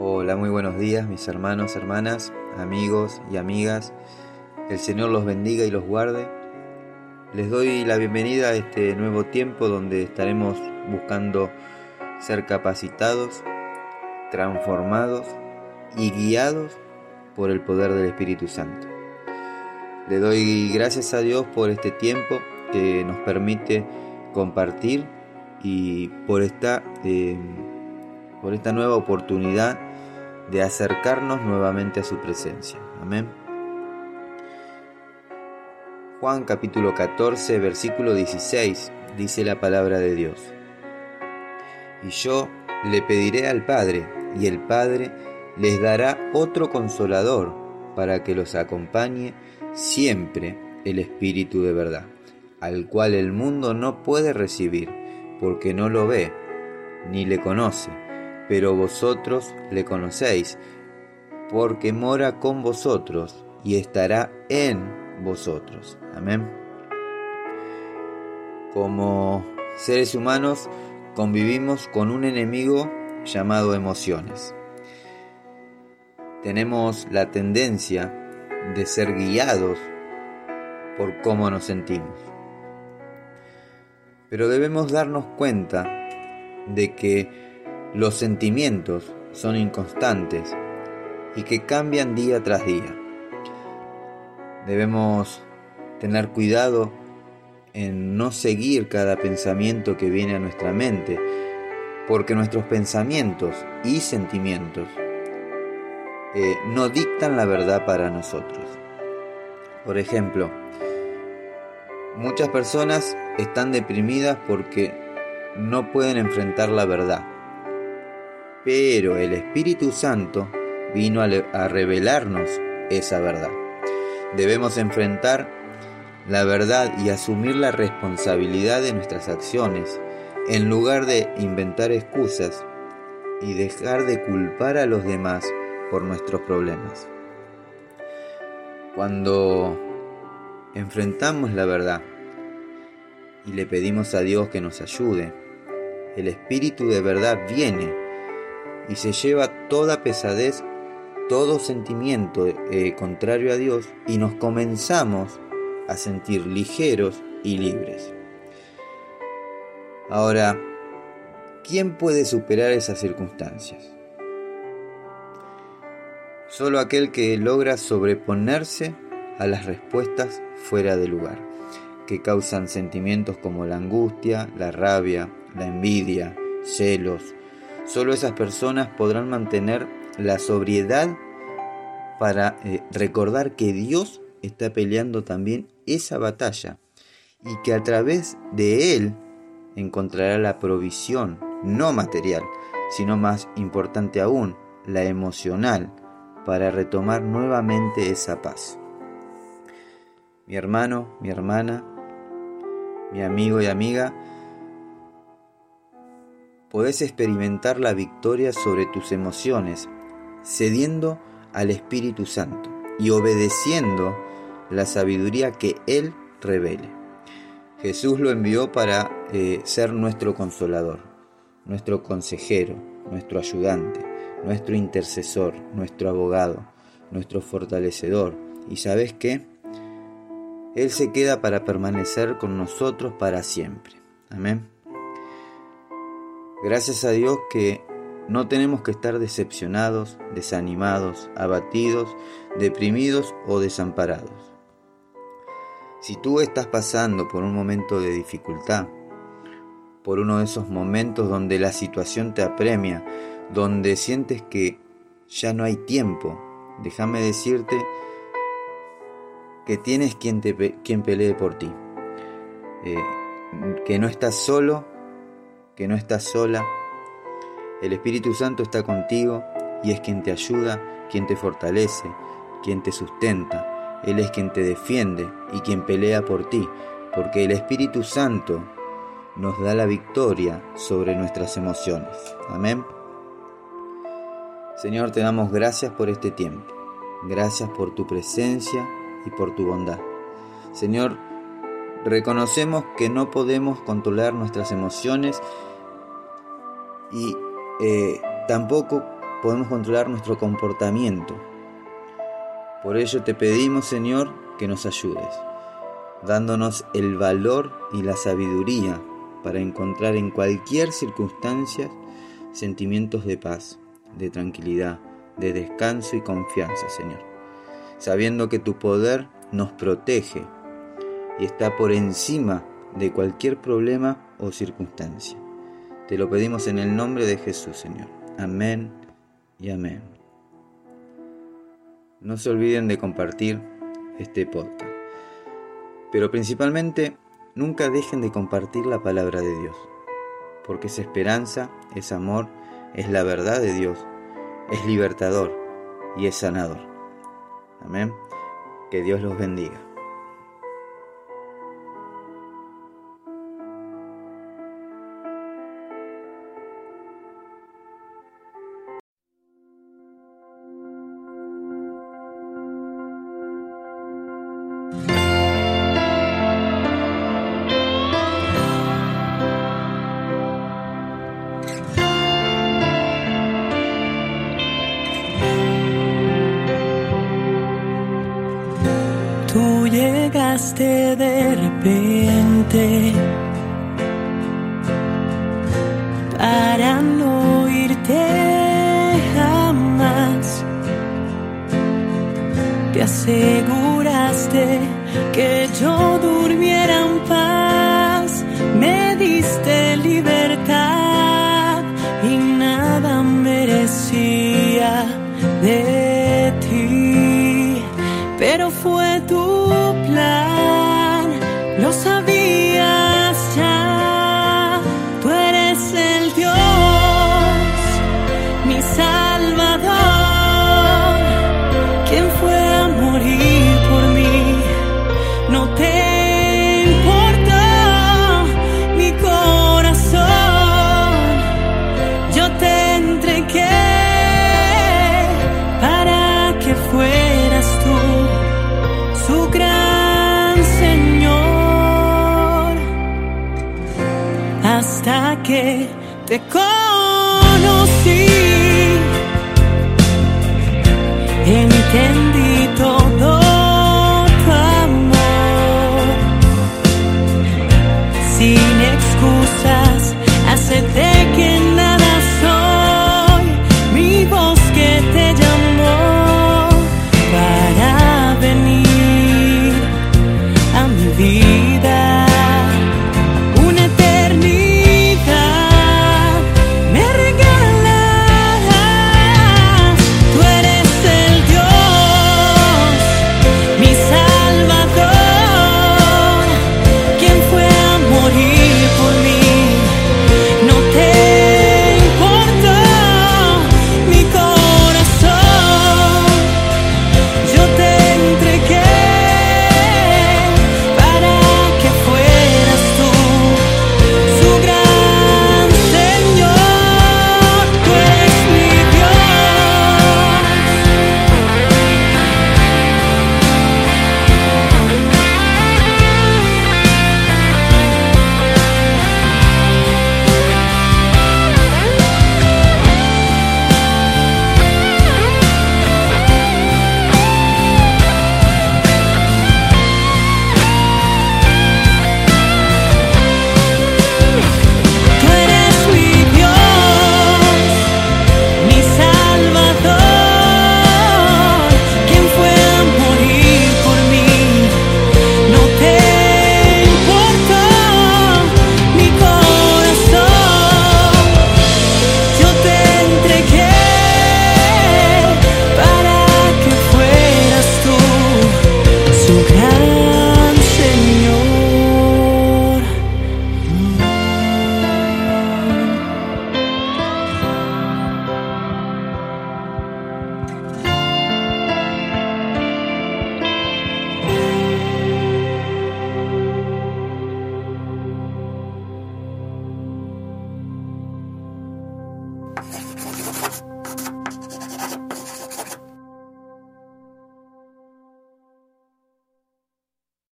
Hola, muy buenos días mis hermanos, hermanas, amigos y amigas. El Señor los bendiga y los guarde. Les doy la bienvenida a este nuevo tiempo donde estaremos buscando ser capacitados, transformados y guiados por el poder del Espíritu Santo. Le doy gracias a Dios por este tiempo que nos permite compartir y por esta, eh, por esta nueva oportunidad de acercarnos nuevamente a su presencia. Amén. Juan capítulo 14, versículo 16, dice la palabra de Dios. Y yo le pediré al Padre, y el Padre les dará otro consolador para que los acompañe siempre el Espíritu de verdad, al cual el mundo no puede recibir, porque no lo ve, ni le conoce pero vosotros le conocéis, porque mora con vosotros y estará en vosotros. Amén. Como seres humanos convivimos con un enemigo llamado emociones. Tenemos la tendencia de ser guiados por cómo nos sentimos. Pero debemos darnos cuenta de que los sentimientos son inconstantes y que cambian día tras día. Debemos tener cuidado en no seguir cada pensamiento que viene a nuestra mente, porque nuestros pensamientos y sentimientos eh, no dictan la verdad para nosotros. Por ejemplo, muchas personas están deprimidas porque no pueden enfrentar la verdad pero el Espíritu Santo vino a, revelarnos esa verdad. Debemos enfrentar la verdad y asumir la responsabilidad de nuestras acciones, en lugar de inventar excusas y dejar de culpar a los demás por nuestros problemas. Cuando enfrentamos la verdad y le pedimos a Dios que nos ayude, el Espíritu de verdad viene y se lleva toda pesadez, todo sentimiento eh, contrario a Dios y nos comenzamos a sentir ligeros y libres. Ahora, ¿quién puede superar esas circunstancias? Solo aquel que logra sobreponerse a las respuestas fuera de lugar, que causan sentimientos como la angustia, la rabia, la envidia, celos, Solo esas personas podrán mantener la sobriedad para eh, recordar que Dios está peleando también esa batalla y que a través de Él encontrará la provisión, no material, sino más importante aún, la emocional, para retomar nuevamente esa paz. Mi hermano, mi hermana, mi amigo y amiga, podés experimentar la victoria sobre tus emociones, cediendo al Espíritu Santo y obedeciendo la sabiduría que Él revele. Jesús lo envió para eh, ser nuestro consolador, nuestro consejero, nuestro ayudante, nuestro intercesor, nuestro abogado, nuestro fortalecedor. ¿Y sabes qué? Él se queda para permanecer con nosotros para siempre. Amén. Gracias a Dios que no tenemos que estar decepcionados, desanimados, abatidos, deprimidos o desamparados. Si tú estás pasando por un momento de dificultad, por uno de esos momentos donde la situación te apremia, donde sientes que ya no hay tiempo, déjame decirte que tienes quien, te, quien pelee por ti, eh, que no estás solo que no estás sola. El Espíritu Santo está contigo y es quien te ayuda, quien te fortalece, quien te sustenta. Él es quien te defiende y quien pelea por ti, porque el Espíritu Santo nos da la victoria sobre nuestras emociones. Amén. Señor, te damos gracias por este tiempo. Gracias por tu presencia y por tu bondad. Señor, reconocemos que no podemos controlar nuestras emociones y eh, tampoco podemos controlar nuestro comportamiento. Por ello te pedimos, Señor, que nos ayudes, dándonos el valor y la sabiduría para encontrar en cualquier circunstancia sentimientos de paz, de tranquilidad, de descanso y confianza, Señor, sabiendo que tu poder nos protege y está por encima de cualquier problema o circunstancia. Te lo pedimos en el nombre de Jesús, Señor. Amén y amén. No se olviden de compartir este podcast. Pero principalmente, nunca dejen de compartir la palabra de Dios, porque es esperanza, es amor, es la verdad de Dios, es libertador y es sanador. Amén. Que Dios los bendiga. Llegaste de repente para no irte jamás. Te aseguraste que yo durmiera en paz. Me diste libertad y nada merecía de ti. Pero fue tu que te